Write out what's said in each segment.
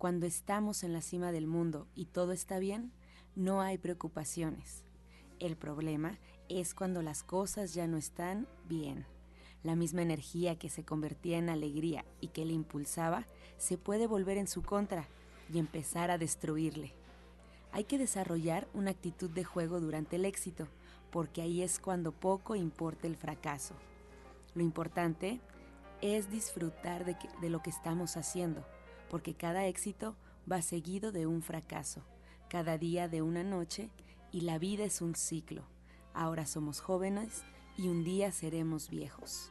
cuando estamos en la cima del mundo y todo está bien, no hay preocupaciones. El problema es cuando las cosas ya no están bien. La misma energía que se convertía en alegría y que le impulsaba se puede volver en su contra y empezar a destruirle. Hay que desarrollar una actitud de juego durante el éxito, porque ahí es cuando poco importa el fracaso. Lo importante es disfrutar de, de, lo que estamos haciendo, porque cada éxito va seguido de un fracaso, cada día de una noche, y la vida es un ciclo. Ahora somos jóvenes y un día seremos viejos.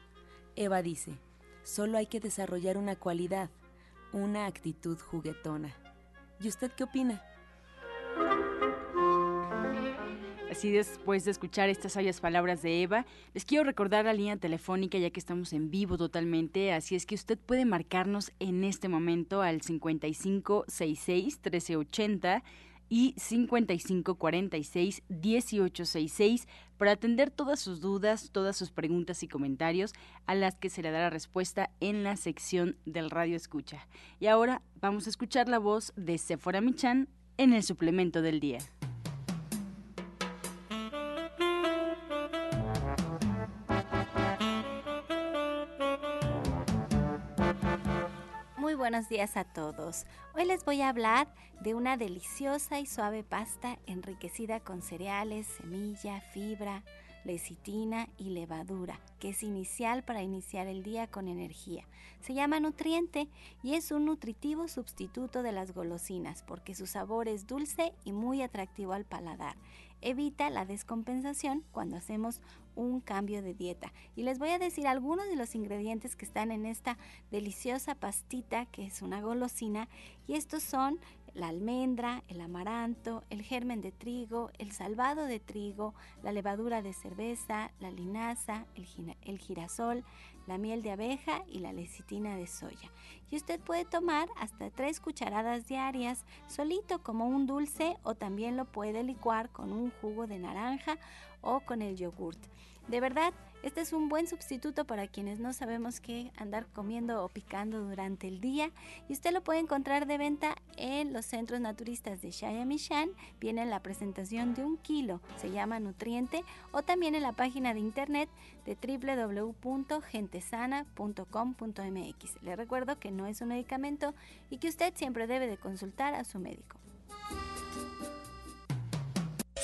Eva dice, solo hay que desarrollar una cualidad, una actitud juguetona. ¿Y usted qué opina? Así después de escuchar estas sabias palabras de Eva, les quiero recordar la línea telefónica ya que estamos en vivo totalmente, así es que usted puede marcarnos en este momento al 5566 1380 y 5546 1866 para atender todas sus dudas, todas sus preguntas y comentarios a las que se le dará respuesta en la sección del Radio Escucha. Y ahora vamos a escuchar la voz de Sephora Michan en el suplemento del día. Buenos días a todos. Hoy les voy a hablar de una deliciosa y suave pasta enriquecida con cereales, semilla, fibra, lecitina y levadura, que es inicial para iniciar el día con energía. Se llama nutriente y es un nutritivo sustituto de las golosinas porque su sabor es dulce y muy atractivo al paladar evita la descompensación cuando hacemos un cambio de dieta. Y les voy a decir algunos de los ingredientes que están en esta deliciosa pastita que es una golosina y estos son la almendra, el amaranto, el germen de trigo, el salvado de trigo, la levadura de cerveza, la linaza, el, girasol, la miel de abeja y la lecitina de soya. Y usted puede tomar hasta tres cucharadas diarias solito como un dulce o también lo puede licuar con un jugo de naranja o con el yogurt. De verdad, este es un buen sustituto para quienes no sabemos qué andar comiendo o picando durante el día y usted lo puede encontrar de venta en los centros naturistas de Shayamishan. Viene en la presentación de un kilo, se llama Nutriente o también en la página de internet de www.gentesana.com.mx. Le recuerdo que no es un medicamento y que usted siempre debe de consultar a su médico.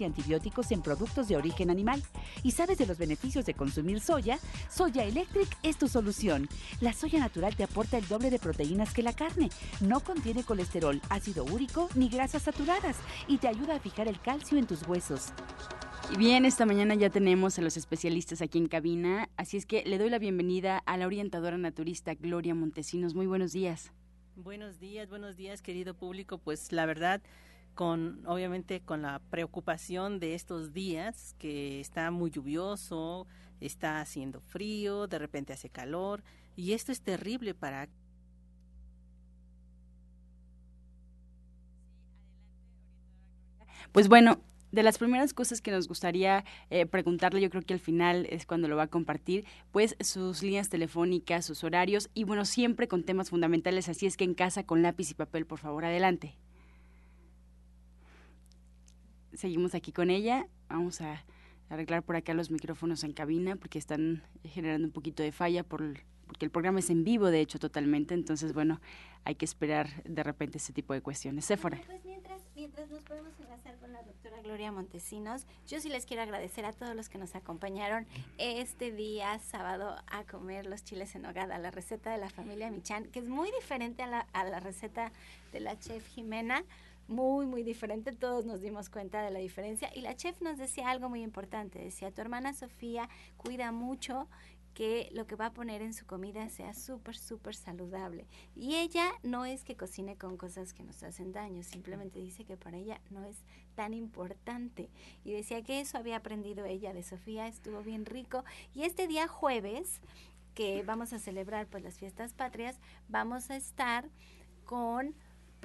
y antibióticos en productos de origen animal. ¿Y sabes de los beneficios de consumir soya? Soya Electric es tu solución. La soya natural te aporta el doble de proteínas que la carne. No contiene colesterol, ácido úrico ni grasas saturadas y te ayuda a fijar el calcio en tus huesos. Y bien, esta mañana ya tenemos a los especialistas aquí en cabina, así es que le doy la bienvenida a la orientadora naturista Gloria Montesinos. Muy buenos días. Buenos días, buenos días, querido público. Pues la verdad, con obviamente con la preocupación de estos días que está muy lluvioso, está haciendo frío, de repente hace calor y esto es terrible para Pues bueno, de las primeras cosas que nos gustaría eh, preguntarle, yo creo que al final es cuando lo va a compartir, pues sus líneas telefónicas, sus horarios y bueno, siempre con temas fundamentales, así es que en casa con lápiz y papel, por favor, adelante. Seguimos aquí con ella, vamos a arreglar por acá los micrófonos en cabina porque están generando un poquito de falla por porque el programa es en vivo, de hecho, totalmente. Entonces, bueno, hay que esperar de repente ese tipo de cuestiones. Séfora. Pues mientras, mientras nos podemos enlazar con la doctora Gloria Montesinos, yo sí les quiero agradecer a todos los que nos acompañaron este día sábado a comer los chiles en hogada, la receta de la familia Michan, que es muy diferente a la, a la receta de la chef Jimena muy, muy diferente. Todos nos dimos cuenta de la diferencia. Y la chef nos decía algo muy importante. Decía, tu hermana Sofía cuida mucho que lo que va a poner en su comida sea súper, súper saludable. Y ella no es que cocine con cosas que nos hacen daño, simplemente dice que para ella no es tan importante. Y decía que eso había aprendido ella de Sofía, estuvo bien rico. Y este día jueves, que vamos a celebrar pues las fiestas patrias, vamos a estar con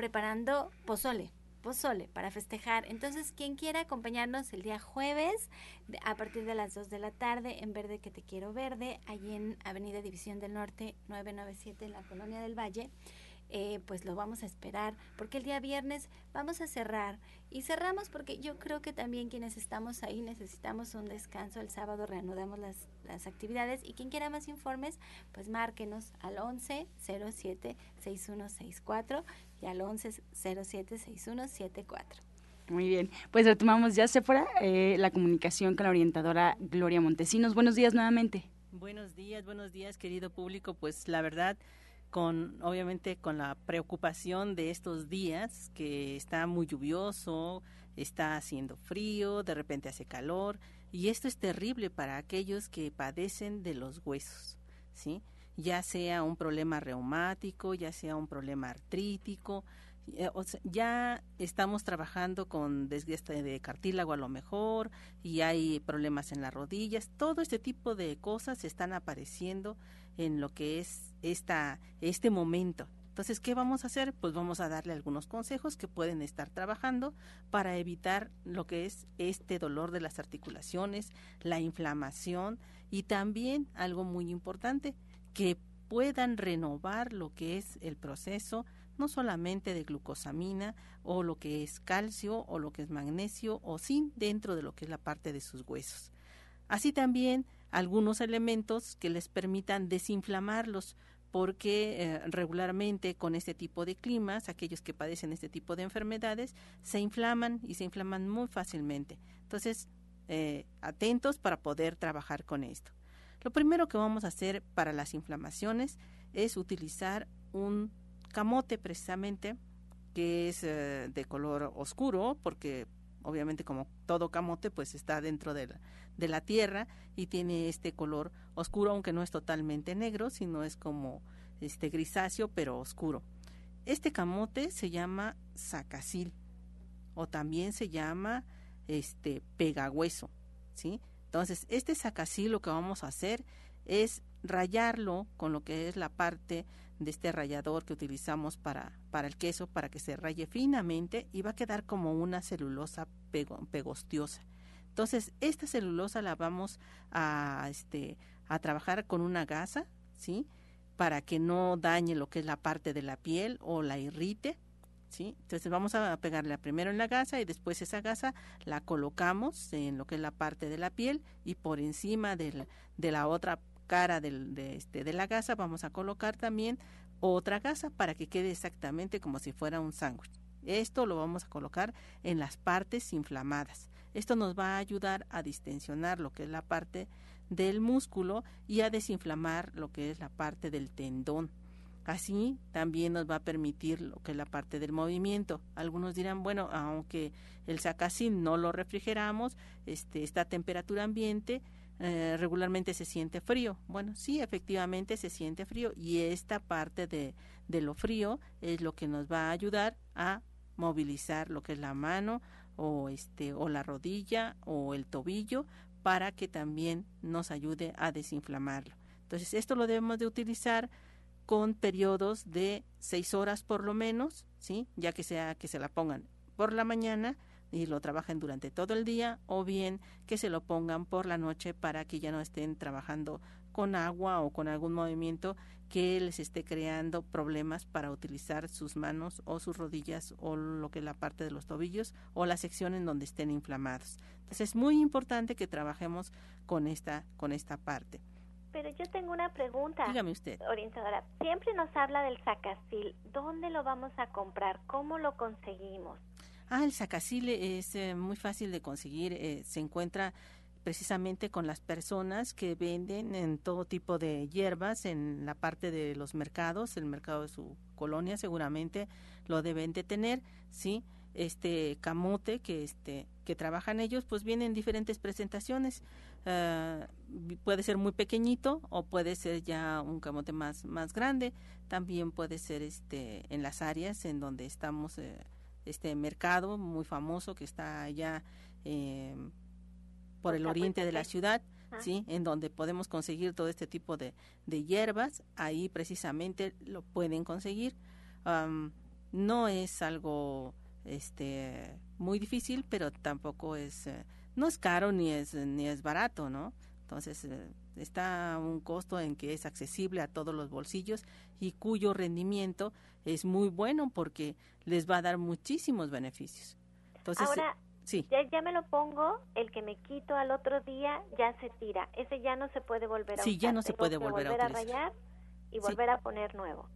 preparando pozole pozole para festejar. Entonces, quien quiera acompañarnos el día jueves a partir de las 2 de la tarde en Verde que te quiero verde, allí en Avenida División del Norte 997 en la Colonia del Valle. Eh, pues lo vamos a esperar, porque el día viernes vamos a cerrar. Y cerramos porque yo creo que también quienes estamos ahí necesitamos un descanso. El sábado reanudamos las, las actividades y quien quiera más informes, pues márquenos al 11 07 6164 y al 11 07 6174. Muy bien, pues retomamos ya, Sephora, eh, la comunicación con la orientadora Gloria Montesinos. Buenos días nuevamente. Buenos días, buenos días, querido público. Pues la verdad, con obviamente con la preocupación de estos días que está muy lluvioso, está haciendo frío, de repente hace calor y esto es terrible para aquellos que padecen de los huesos, ¿sí? Ya sea un problema reumático, ya sea un problema artrítico, eh, ya estamos trabajando con desgaste de cartílago a lo mejor y hay problemas en las rodillas, todo este tipo de cosas están apareciendo en lo que es esta, este momento. Entonces, ¿qué vamos a hacer? Pues vamos a darle algunos consejos que pueden estar trabajando para evitar lo que es este dolor de las articulaciones, la inflamación y también algo muy importante, que puedan renovar lo que es el proceso no solamente de glucosamina o lo que es calcio o lo que es magnesio o zinc dentro de lo que es la parte de sus huesos. Así también algunos elementos que les permitan desinflamarlos, porque eh, regularmente con este tipo de climas, aquellos que padecen este tipo de enfermedades, se inflaman y se inflaman muy fácilmente. Entonces, eh, atentos para poder trabajar con esto. Lo primero que vamos a hacer para las inflamaciones es utilizar un camote precisamente, que es eh, de color oscuro, porque obviamente como todo camote pues está dentro de la, de la tierra y tiene este color oscuro aunque no es totalmente negro sino es como este grisáceo pero oscuro. Este camote se llama sacacil o también se llama este pegagüeso sí entonces este sacacil lo que vamos a hacer es rayarlo con lo que es la parte de este rallador que utilizamos para, para el queso para que se raye finamente y va a quedar como una celulosa pegostiosa. Entonces, esta celulosa la vamos a, este, a trabajar con una gasa, ¿sí? Para que no dañe lo que es la parte de la piel o la irrite, ¿sí? Entonces vamos a pegarla primero en la gasa y después esa gasa la colocamos en lo que es la parte de la piel y por encima de la otra cara de, este, de la gasa vamos a colocar también otra gasa para que quede exactamente como si fuera un sándwich. Esto lo vamos a colocar en las partes inflamadas. Esto nos va a ayudar a distensionar lo que es la parte del músculo y a desinflamar lo que es la parte del tendón. Así también nos va a permitir lo que es la parte del movimiento. Algunos dirán, bueno, aunque el sacacín no lo refrigeramos, este, está a temperatura ambiente, eh, regularmente se siente frío. Bueno, sí, efectivamente se siente frío y esta parte de, de lo frío es lo que nos va a ayudar a movilizar lo que es la mano o este o la rodilla o el tobillo para que también nos ayude a desinflamarlo. Entonces esto lo debemos de utilizar con periodos de seis horas por lo menos, sí, ya que sea que se la pongan por la mañana y lo trabajen durante todo el día o bien que se lo pongan por la noche para que ya no estén trabajando con agua o con algún movimiento que les esté creando problemas para utilizar sus manos o sus rodillas o lo que es la parte de los tobillos o la sección en donde estén inflamados. Entonces es muy importante que trabajemos con esta con esta parte. Pero yo tengo una pregunta. Dígame usted. Orientadora, siempre nos habla del sacasil. ¿Dónde lo vamos a comprar? ¿Cómo lo conseguimos? Ah, el sacasil es eh, muy fácil de conseguir. Eh, se encuentra precisamente con las personas que venden en todo tipo de hierbas en la parte de los mercados, el mercado de su colonia seguramente lo deben de tener, ¿sí? Este camote que este que trabajan ellos, pues vienen en diferentes presentaciones. Uh, puede ser muy pequeñito o puede ser ya un camote más más grande. También puede ser este en las áreas en donde estamos eh, este mercado muy famoso que está allá eh, por el oriente de la ciudad, ¿sí? En donde podemos conseguir todo este tipo de, de hierbas, ahí precisamente lo pueden conseguir. no es algo este muy difícil, pero tampoco es eh, no es caro ni es ni es barato, ¿no? Entonces eh, está un costo en que es accesible a todos los bolsillos y cuyo rendimiento es muy bueno porque les va a dar muchísimos beneficios. Entonces, Ahora, Sí. Ya, ya me lo pongo, el que me quito al otro día ya se tira. Ese ya no se puede volver a Sí, ya no se puede volver, a, rayar y volver a poner nuevo.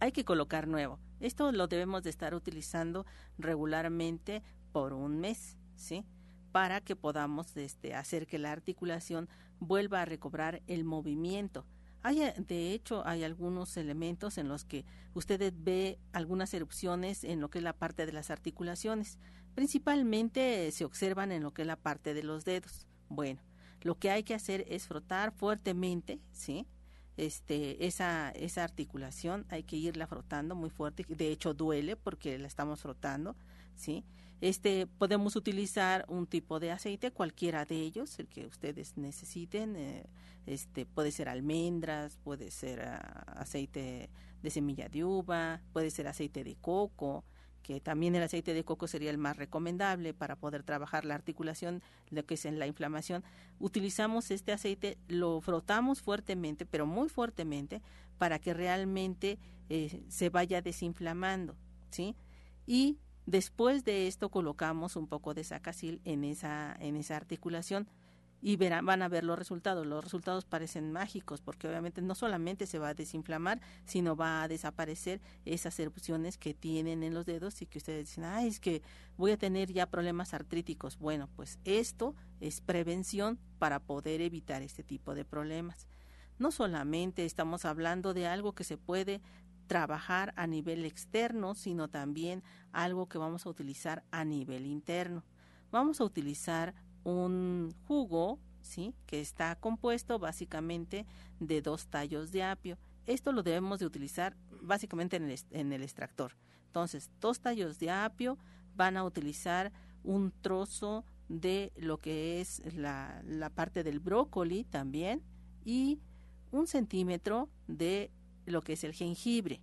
Hay que colocar nuevo. Esto lo debemos de estar utilizando regularmente por un mes, ¿sí? Para que podamos este, hacer que la articulación vuelva a recobrar el movimiento. Hay, de hecho, hay algunos elementos en los que usted ve algunas erupciones en lo que es la parte de las articulaciones. Principalmente se observan en lo que es la parte de los dedos. Bueno, lo que hay que hacer es frotar fuertemente, ¿sí? Este, esa, esa articulación hay que irla frotando muy fuerte, de hecho duele porque la estamos frotando, ¿sí? Este, podemos utilizar un tipo de aceite, cualquiera de ellos, el que ustedes necesiten, eh, este, puede ser almendras, puede ser ah, aceite de semilla de uva, puede ser aceite de coco, que también el aceite de coco sería el más recomendable para poder trabajar la articulación, lo que es en la inflamación. Utilizamos este aceite, lo frotamos fuertemente, pero muy fuertemente, para que realmente eh, se vaya desinflamando, ¿sí? Y después de esto colocamos un poco de sacasil en esa, en esa articulación y verán, van a ver los resultados. Los resultados parecen mágicos porque obviamente no solamente se va a desinflamar, sino va a desaparecer esas erupciones que tienen en los dedos y que ustedes dicen, ay, es que voy a tener ya problemas artríticos. Bueno, pues esto es prevención para poder evitar este tipo de problemas. No solamente estamos hablando de algo que se puede trabajar a nivel externo, sino también algo que vamos a utilizar a nivel interno. Vamos a utilizar un jugo, ¿sí? Que está compuesto básicamente de dos tallos de apio. Esto lo debemos de utilizar básicamente en el, extractor. Entonces, dos tallos de apio van a utilizar un trozo de lo que es la, la parte del brócoli también y un centímetro de lo que es el jengibre.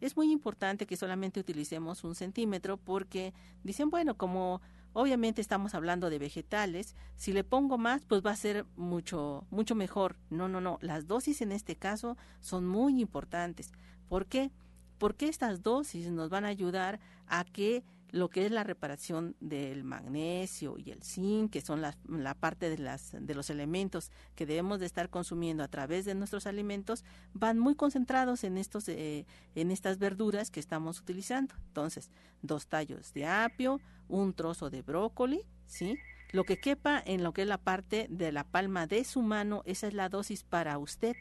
Es muy importante que solamente utilicemos un centímetro porque dicen, bueno, como Obviamente estamos hablando de vegetales. Si le pongo más, pues va a ser mucho, mucho mejor. No, no, no. Las dosis en este caso son muy importantes. ¿Por qué? Porque estas dosis nos van a ayudar a que lo que es la reparación del magnesio y el zinc, que son la, parte de, las, de los elementos que debemos de estar consumiendo a través de nuestros alimentos, van muy concentrados en, estos, eh, en estas verduras que estamos utilizando. Entonces, dos tallos de apio, un trozo de brócoli, ¿sí? Lo que quepa en lo que es la parte de la palma de su mano, esa es la dosis para usted,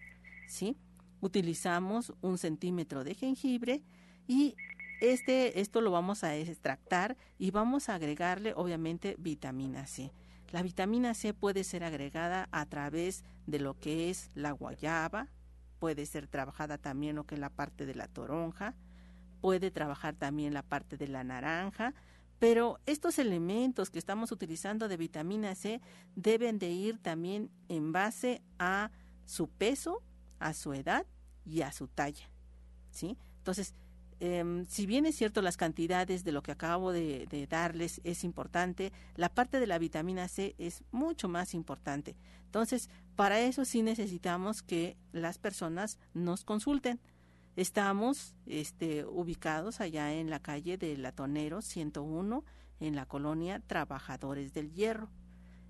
¿sí? Utilizamos un centímetro de jengibre y este, esto lo vamos a extractar y vamos a agregarle obviamente vitamina C. La vitamina C puede ser agregada a través de lo que es la guayaba, puede ser trabajada también lo que es la parte de la toronja, puede trabajar también la parte de la naranja, pero estos elementos que estamos utilizando de vitamina C deben de ir también en base a su peso, a su edad y a su talla, ¿sí? Entonces, em, si bien es cierto las cantidades de lo que acabo de, darles es importante, la parte de la vitamina C es mucho más importante. Entonces, para eso sí necesitamos que las personas nos consulten. Estamos este, ubicados allá en la calle de Latonero 101, en la colonia Trabajadores del Hierro.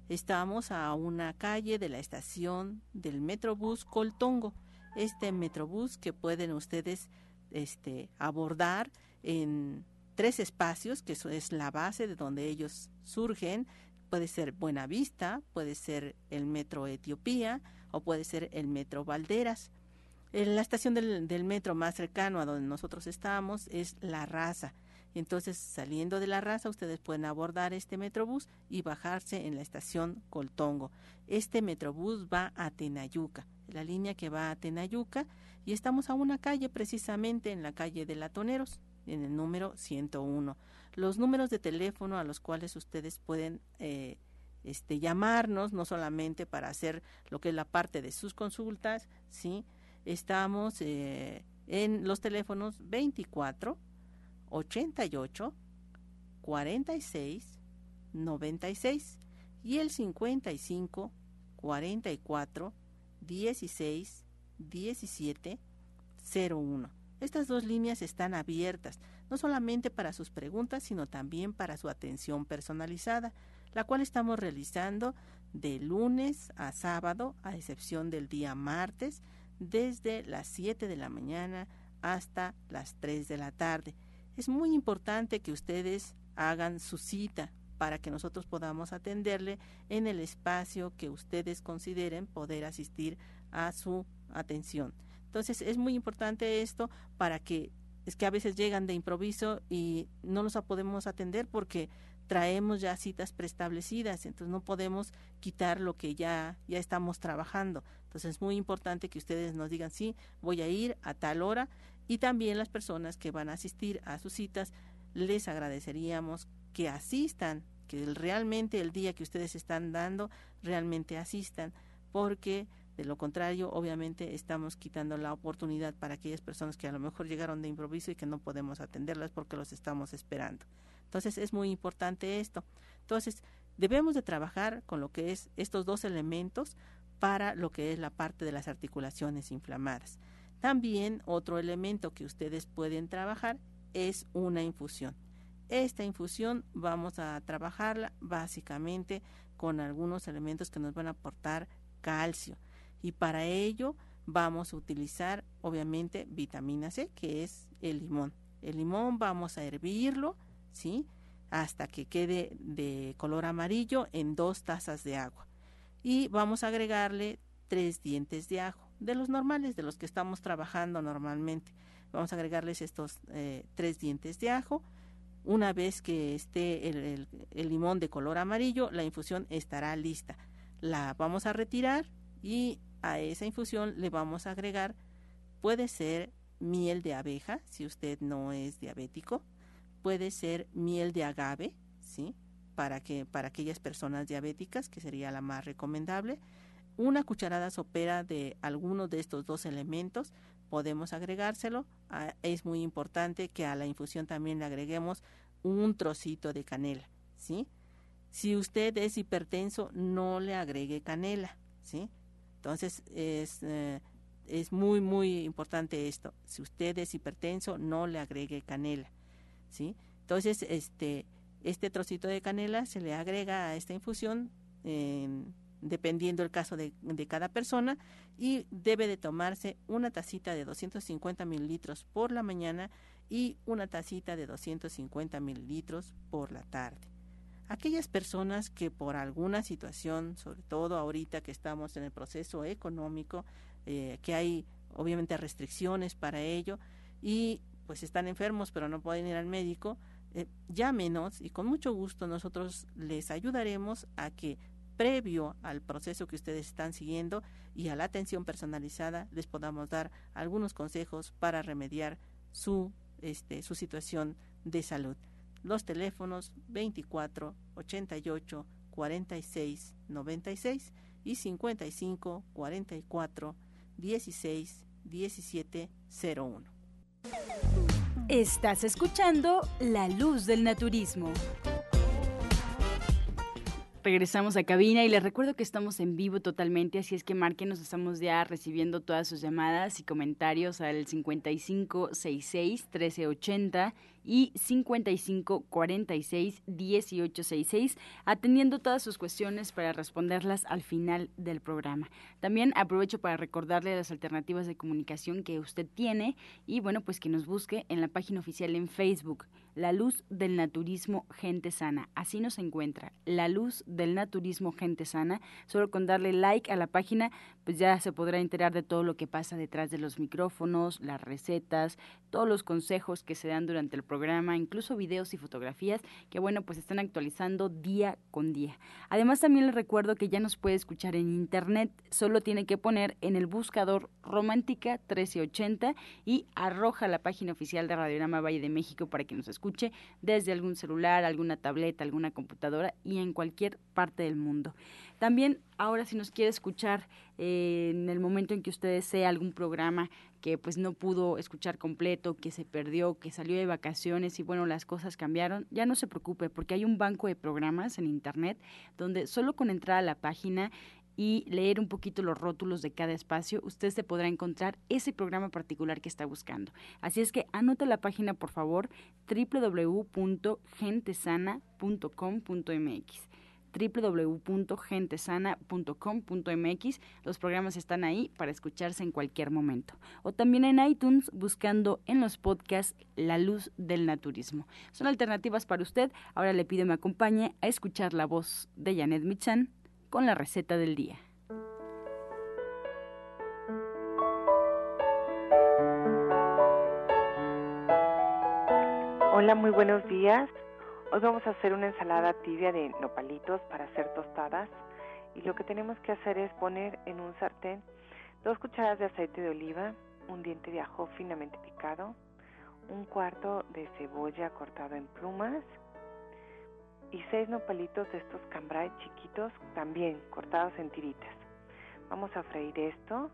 Estamos a una calle de la estación del Metrobús Coltongo. Este Metrobús que pueden ustedes este, abordar en tres espacios, que es la base de donde ellos surgen. Puede ser Buenavista, puede ser el Metro Etiopía o puede ser el Metro Valderas. La estación del, del, metro más cercano a donde nosotros estamos es La Raza. Entonces, saliendo de La Raza, ustedes pueden abordar este metrobús y bajarse en la estación Coltongo. Este metrobús va a Tenayuca, la línea que va a Tenayuca, y estamos a una calle precisamente en la calle de Latoneros, en el número 101. Los números de teléfono a los cuales ustedes pueden eh, este, llamarnos, no solamente para hacer lo que es la parte de sus consultas, ¿sí? Estamos eh, en los teléfonos 24 88 46 96 y el 55 44 16 17 01. Estas dos líneas están abiertas, no solamente para sus preguntas, sino también para su atención personalizada, la cual estamos realizando de lunes a sábado, a excepción del día martes, desde las 7 de la mañana hasta las 3 de la tarde. Es muy importante que ustedes hagan su cita para que nosotros podamos atenderle en el espacio que ustedes consideren poder asistir a su atención. Entonces es muy importante esto para que es que a veces llegan de improviso y no los podemos atender porque traemos ya citas preestablecidas, entonces no podemos quitar lo que ya ya estamos trabajando. Entonces es muy importante que ustedes nos digan, sí, voy a ir a tal hora y también las personas que van a asistir a sus citas, les agradeceríamos que asistan, que realmente el día que ustedes están dando, realmente asistan, porque de lo contrario, obviamente estamos quitando la oportunidad para aquellas personas que a lo mejor llegaron de improviso y que no podemos atenderlas porque los estamos esperando. Entonces es muy importante esto. Entonces debemos de trabajar con lo que es estos dos elementos para lo que es la parte de las articulaciones inflamadas. También otro elemento que ustedes pueden trabajar es una infusión. Esta infusión vamos a trabajarla básicamente con algunos elementos que nos van a aportar calcio y para ello vamos a utilizar obviamente vitamina C que es el limón. El limón vamos a hervirlo, ¿sí? Hasta que quede de color amarillo en dos tazas de agua y vamos a agregarle tres dientes de ajo, de los normales, de los que estamos trabajando normalmente. Vamos a agregarles estos eh, tres dientes de ajo. Una vez que esté el, limón de color amarillo, la infusión estará lista. La vamos a retirar y a esa infusión le vamos a agregar, puede ser miel de abeja, si usted no es diabético, puede ser miel de agave, ¿sí? para, que, para aquellas personas diabéticas, que sería la más recomendable. Una cucharada sopera de alguno de estos dos elementos podemos agregárselo. Es muy importante que a la infusión también le agreguemos un trocito de canela, ¿sí? Si usted es hipertenso, no le agregue canela, ¿sí? Entonces es, eh, es muy, muy importante esto. Si usted es hipertenso, no le agregue canela, ¿sí? Entonces, este, este trocito de canela se le agrega a esta infusión dependiendo el caso de, cada persona y debe de tomarse una tacita de 250 mililitros por la mañana y una tacita de 250 mililitros por la tarde. Aquellas personas que por alguna situación, sobre todo ahorita que estamos en el proceso económico, eh, que hay obviamente restricciones para ello y pues están enfermos pero no pueden ir al médico, eh, llámenos y con mucho gusto nosotros les ayudaremos a que previo al proceso que ustedes están siguiendo y a la atención personalizada les podamos dar algunos consejos para remediar su este su situación de salud. Los teléfonos 24 88 46 96 y 55 44 16 17 01. Estás escuchando La Luz del Naturismo. Regresamos a cabina y les recuerdo que estamos en vivo totalmente, así es que márquenos, estamos ya recibiendo todas sus llamadas y comentarios al 5566 1380 y 55 46 1866, atendiendo todas sus cuestiones para responderlas al final del programa. También aprovecho para recordarle las alternativas de comunicación que usted tiene y bueno, pues que nos busque en la página oficial en Facebook, La Luz del Naturismo Gente Sana. Así nos encuentra, La Luz del Naturismo Gente Sana. Solo con darle like a la página, pues ya se podrá enterar de todo lo que pasa detrás de los micrófonos, las recetas, todos los consejos que se dan durante el programa, incluso videos y fotografías que bueno, pues están actualizando día con día. Además también les recuerdo que ya nos puede escuchar en internet, solo tiene que poner en el buscador Romántica 1380 y arroja la página oficial de Radiograma Valle de México para que nos escuche desde algún celular, alguna tableta, alguna computadora y en cualquier parte del mundo. También ahora si nos quiere escuchar eh, en el momento en que usted desee algún programa que pues no pudo escuchar completo, que se perdió, que salió de vacaciones y bueno, las cosas cambiaron, ya no se preocupe porque hay un banco de programas en internet donde solo con entrar a la página y leer un poquito los rótulos de cada espacio, usted se podrá encontrar ese programa particular que está buscando. Así es que anote la página, por favor, www.gentesana.com.mx www.gentesana.com.mx. Los programas están ahí para escucharse en cualquier momento. O también en iTunes buscando en los podcasts La Luz del Naturismo. Son alternativas para usted. Ahora le pido me acompañe a escuchar la voz de Janet Michan con la receta del día. Hola, muy buenos días. Hoy vamos a hacer una ensalada tibia de nopalitos para hacer tostadas y lo que tenemos que hacer es poner en un sartén dos cucharadas de aceite de oliva, un diente de ajo finamente picado, un cuarto de cebolla cortado en plumas y seis nopalitos de estos cambray chiquitos también cortados en tiritas. Vamos a freír esto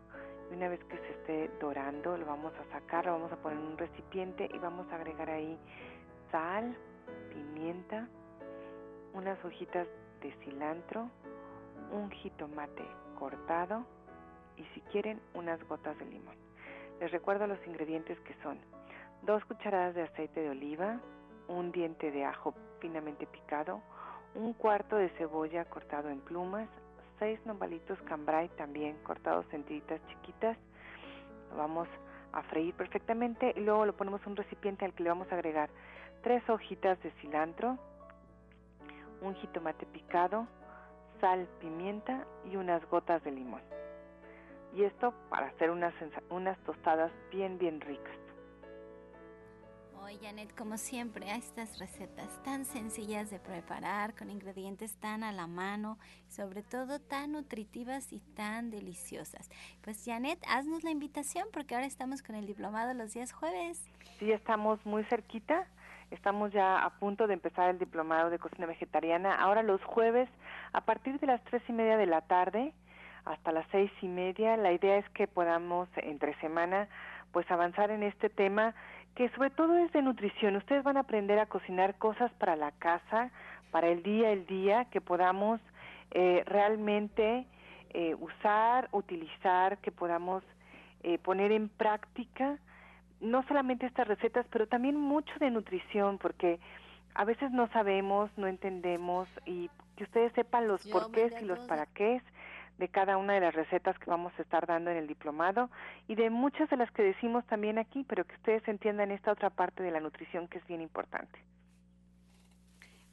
y una vez que se esté dorando lo vamos a sacar, lo vamos a poner en un recipiente y vamos a agregar ahí sal, pimienta, unas hojitas de cilantro, un jitomate cortado y si quieren unas gotas de limón. Les recuerdo los ingredientes que son dos cucharadas de aceite de oliva, un diente de ajo finamente picado, un cuarto de cebolla cortado en plumas, seis nopalitos cambray también cortados en tiritas chiquitas. Lo vamos a freír perfectamente y luego lo ponemos un recipiente al que le vamos a agregar tres hojitas de cilantro, un jitomate picado, sal, pimienta y unas gotas de limón. Y esto para hacer unas, unas tostadas bien, bien ricas. Hoy, Janet, como siempre, a estas recetas tan sencillas de preparar, con ingredientes tan a la mano, sobre todo tan nutritivas y tan deliciosas. Pues, Janet, haznos la invitación porque ahora estamos con el diplomado los días jueves. Sí, estamos muy cerquita Estamos ya a punto de empezar el diplomado de cocina vegetariana. Ahora los jueves, a partir de las tres y media de la tarde hasta las seis y media, la idea es que podamos entre semana pues avanzar en este tema que sobre todo es de nutrición. Ustedes van a aprender a cocinar cosas para la casa, para el día el día, que podamos eh, realmente eh, usar, utilizar, que podamos eh, poner en práctica no solamente estas recetas, pero también mucho de nutrición, porque a veces no sabemos, no entendemos y que ustedes sepan los porqués y los para qué de cada una de las recetas que vamos a estar dando en el diplomado y de muchas de las que decimos también aquí, pero que ustedes entiendan esta otra parte de la nutrición que es bien importante.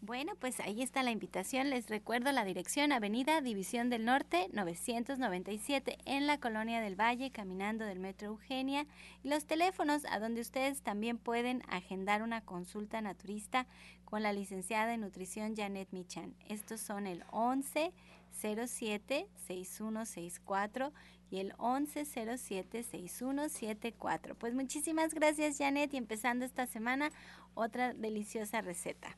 Bueno, pues ahí está la invitación. Les recuerdo la dirección Avenida División del Norte 997 en la Colonia del Valle, caminando del Metro Eugenia. Y los teléfonos a donde ustedes también pueden agendar una consulta naturista con la licenciada en nutrición Janet Michan. Estos son el 11 07 6164 y el 1107 6174. Pues muchísimas gracias Janet y empezando esta semana otra deliciosa receta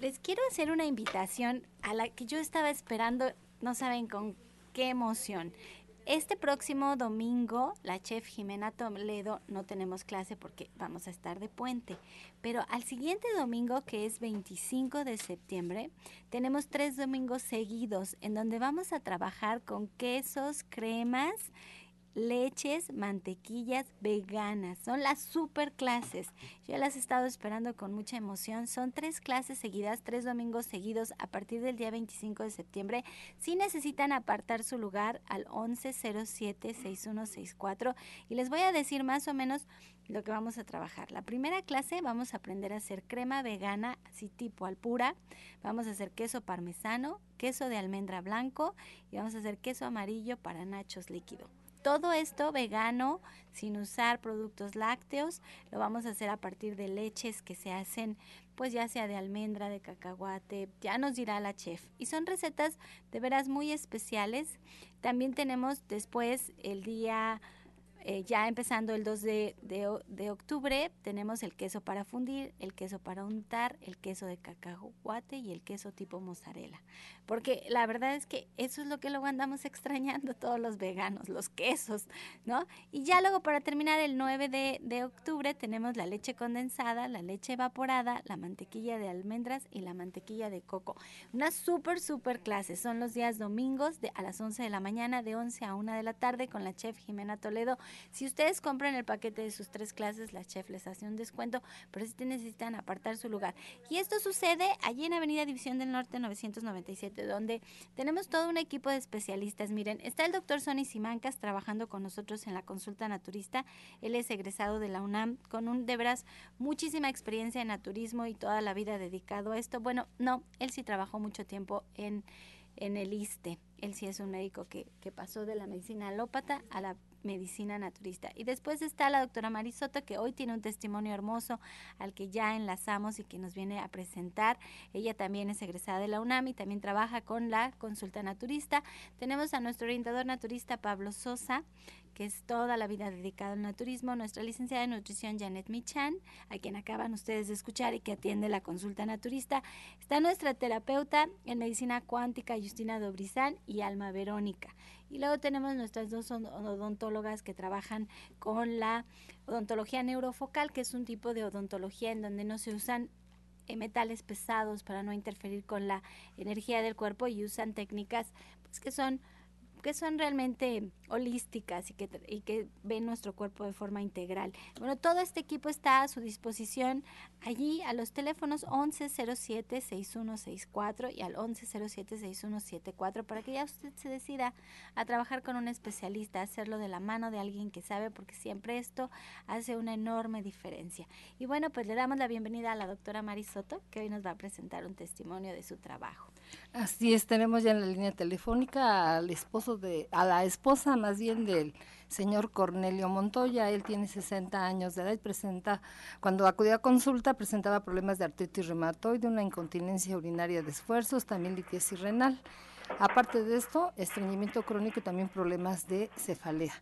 Les quiero hacer una invitación a la que yo estaba esperando, no saben con qué emoción. Este próximo domingo, la chef Jimena Toledo, no tenemos clase porque vamos a estar de puente, pero al siguiente domingo, que es 25 de septiembre, tenemos tres domingos seguidos en donde vamos a trabajar con quesos, cremas, leches, mantequillas veganas. Son las super clases. Yo las he estado esperando con mucha emoción. Son tres clases seguidas, tres domingos seguidos a partir del día 25 de septiembre. Si necesitan apartar su lugar al 1107-6164 y les voy a decir más o menos lo que vamos a trabajar. La primera clase vamos a aprender a hacer crema vegana, así tipo al pura. Vamos a hacer queso parmesano, queso de almendra blanco y vamos a hacer queso amarillo para nachos líquido. Todo esto vegano, sin usar productos lácteos, lo vamos a hacer a partir de leches que se hacen, pues ya sea de almendra, de cacahuate, ya nos dirá la chef. Y son recetas de veras muy especiales. También tenemos después el día eh, ya empezando el 2 de, de, octubre, tenemos el queso para fundir, el queso para untar, el queso de cacahuate y el queso tipo mozzarella. Porque la verdad es que eso es lo que luego andamos extrañando todos los veganos, los quesos, ¿no? Y ya luego para terminar, el 9 de, de octubre tenemos la leche condensada, la leche evaporada, la mantequilla de almendras y la mantequilla de coco. Una súper, súper clase. Son los días domingos de, a las 11 de la mañana, de 11 a 1 de la tarde, con la chef Jimena Toledo si ustedes compran el paquete de sus tres clases, la chef les hace un descuento, pero si necesitan apartar su lugar. Y esto sucede allí en Avenida División del Norte 997, donde tenemos todo un equipo de especialistas. Miren, está el doctor Sonny Simancas trabajando con nosotros en la consulta naturista. Él es egresado de la UNAM con un de veras muchísima experiencia en naturismo y toda la vida dedicado a esto. Bueno, no, él sí trabajó mucho tiempo en en el ISTE. Él sí es un médico que, que pasó de la medicina alópata a la medicina naturista. Y después está la doctora Marisoto, que hoy tiene un testimonio hermoso al que ya enlazamos y que nos viene a presentar. Ella también es egresada de la UNAM y también trabaja con la consulta naturista. Tenemos a nuestro orientador naturista Pablo Sosa, que es toda la vida dedicada al naturismo, nuestra licenciada en nutrición Janet Michan, a quien acaban ustedes de escuchar y que atiende la consulta naturista. Está nuestra terapeuta en medicina cuántica Justina Dobrizán y Alma Verónica. Y luego tenemos nuestras dos odontólogas que trabajan con la odontología neurofocal, que es un tipo de odontología en donde no se usan eh, metales pesados para no interferir con la energía del cuerpo y usan técnicas pues, que son que son realmente holísticas y que, ven nuestro cuerpo de forma integral. Bueno, todo este equipo está a su disposición allí a los teléfonos 1107-6164 y al 1107-6174 para que ya usted se decida a trabajar con un especialista, hacerlo de la mano de alguien que sabe, porque siempre esto hace una enorme diferencia. Y bueno, pues le damos la bienvenida a la doctora Marisoto, que hoy nos va a presentar un testimonio de su trabajo. Así es, tenemos ya en la línea telefónica al esposo de, a la esposa más bien del señor Cornelio Montoya. Él tiene 60 años de edad y presenta, cuando acudió a consulta, presentaba problemas de artritis reumatoide, una incontinencia urinaria de esfuerzos, también litiasis renal. Aparte de esto, estreñimiento crónico y también problemas de cefalea.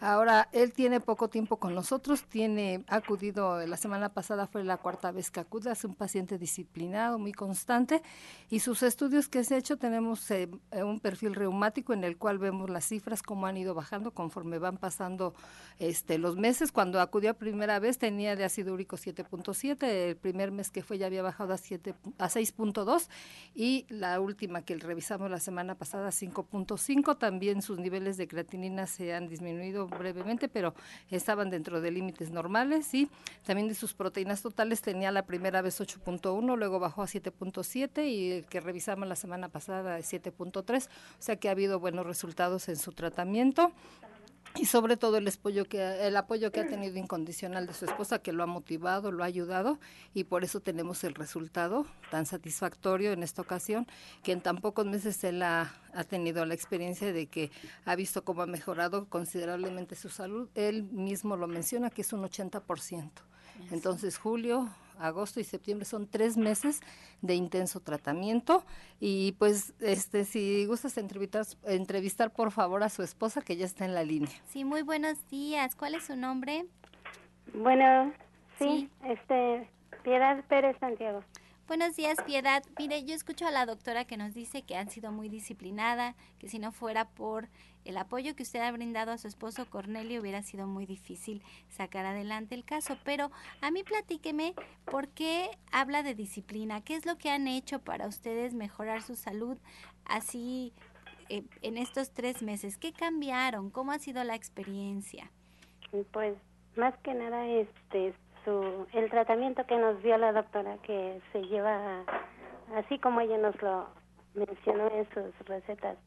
Ahora, él tiene poco tiempo con nosotros, tiene acudido, la semana pasada fue la cuarta vez que acude, es un paciente disciplinado, muy constante, y sus estudios que se ha hecho tenemos eh, un perfil reumático en el cual vemos las cifras, cómo han ido bajando conforme van pasando este, los meses. Cuando acudió a primera vez tenía de ácido úrico 7.7, el primer mes que fue ya había bajado a, 7, a 6.2, y la última que revisamos la semana pasada 5.5, también sus niveles de creatinina se han disminuido brevemente, pero estaban dentro de límites normales y también de sus proteínas totales tenía la primera vez 8.1, luego bajó a 7.7 y el que revisamos la semana pasada es 7.3, o sea que ha habido buenos resultados en su tratamiento. Y sobre todo el apoyo que el apoyo que ha tenido incondicional de su esposa que lo ha motivado, lo ha ayudado y por eso tenemos el resultado tan satisfactorio en esta ocasión que en tan pocos meses él ha, ha tenido la experiencia de que ha visto cómo ha mejorado considerablemente su salud. Él mismo lo menciona que es un 80%. Entonces, Julio, agosto y septiembre son tres meses de intenso tratamiento y pues este si gustas entrevistar, entrevistar por favor a su esposa que ya está en la línea. Sí, muy buenos días. ¿Cuál es su nombre? Bueno, sí, este Piedad Pérez Santiago. Buenos días, Piedad. Mire, yo escucho a la doctora que nos dice que han sido muy disciplinada, que si no fuera por el apoyo que usted ha brindado a su esposo Cornelio hubiera sido muy difícil sacar adelante el caso. Pero a mí platíqueme por qué habla de disciplina, qué es lo que han hecho para ustedes mejorar su salud así eh, en estos tres meses, qué cambiaron, cómo ha sido la experiencia. Pues más que nada este el tratamiento que nos dio la doctora que se lleva así como ella nos lo mencionó en sus recetas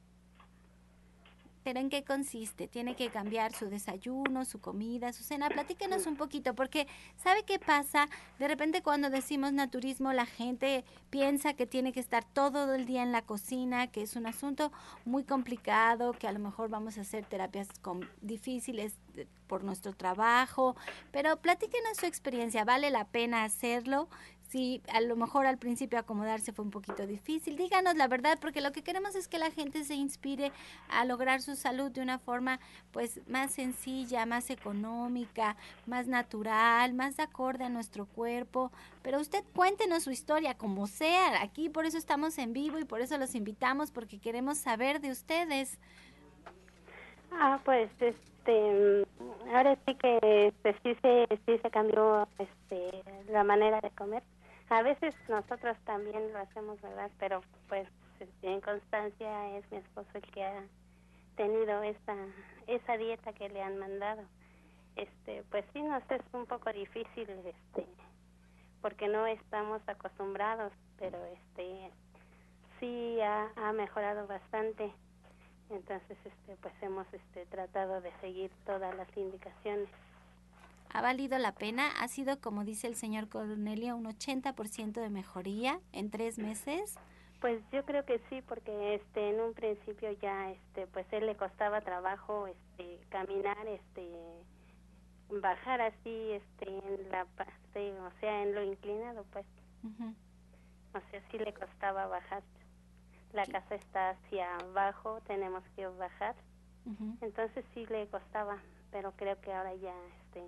¿Pero en qué consiste? ¿Tiene que cambiar su desayuno, su comida, su cena? Platíquenos un poquito, porque ¿sabe qué pasa? De repente cuando decimos naturismo, la gente piensa que tiene que estar todo el día en la cocina, que es un asunto muy complicado, que a lo mejor vamos a hacer terapias difíciles por nuestro trabajo, pero platíquenos su experiencia, ¿vale la pena hacerlo? Si a lo mejor al principio acomodarse fue un poquito difícil, díganos la verdad, porque lo que queremos es que la gente se inspire a lograr su salud de una forma pues más sencilla, más económica, más natural, más acorde a nuestro cuerpo. Pero usted cuéntenos su historia, como sea, aquí por eso estamos en vivo y por eso los invitamos, porque queremos saber de ustedes. Ah, pues este, ahora sí que este, sí, se, sí se cambió este, la manera de comer a veces nosotros también lo hacemos, ¿verdad? Pero pues en constancia es mi esposo el que ha tenido esa esa dieta que le han mandado. Este, pues sí nos es un poco difícil este porque no estamos acostumbrados, pero este sí ha, ha mejorado bastante. Entonces este pues hemos este tratado de seguir todas las indicaciones. ¿Ha valido la pena? ¿Ha sido, como dice el señor Cornelio, un 80% de mejoría en tres meses? Pues yo creo que sí, porque este en un principio ya este pues él le costaba trabajo este caminar, este bajar así este en la parte, o sea, en lo inclinado, pues. O sea, sí le costaba bajar. La casa está hacia abajo, tenemos que bajar. Entonces sí le costaba, pero creo que ahora ya este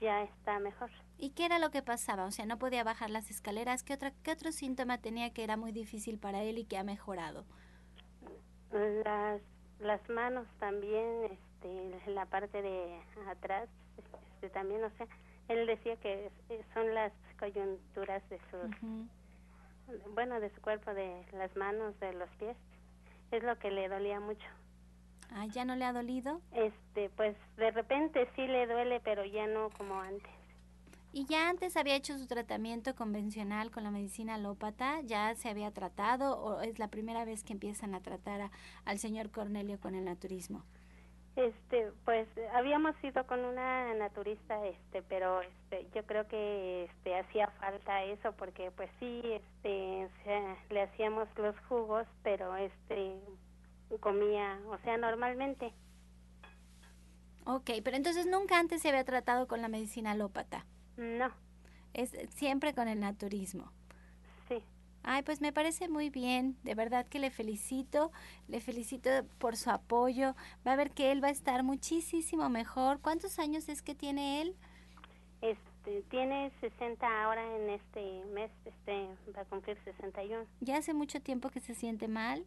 ya está mejor. ¿Y qué era lo que pasaba? O sea, no podía bajar las escaleras. ¿Qué, otra, qué otro síntoma tenía que era muy difícil para él y que ha mejorado? Las, las manos también, este, la parte de atrás, este, también, o sea, él decía que son las coyunturas de sus, bueno, de su cuerpo, de las manos, de los pies. Es lo que le dolía mucho. Ah, ¿ya no le ha dolido? Este, pues de repente sí le duele, pero ya no como antes. ¿Y ya antes había hecho su tratamiento convencional con la medicina alópata? ¿Ya se había tratado o es la primera vez que empiezan a tratar al señor Cornelio con el naturismo? Este, pues habíamos ido con una naturista, este, pero este, yo creo que este hacía falta eso porque pues sí, este, le hacíamos los jugos, pero este, comía, o sea, normalmente. Ok, pero entonces nunca antes se había tratado con la medicina alópata. No. Es siempre con el naturismo. Sí. Ay, pues me parece muy bien, de verdad que le felicito, le felicito por su apoyo. Va a ver que él va a estar muchísimo mejor. ¿Cuántos años es que tiene él? Este, tiene 60 ahora en este mes, este va a cumplir 61. ¿Ya hace mucho tiempo que se siente mal?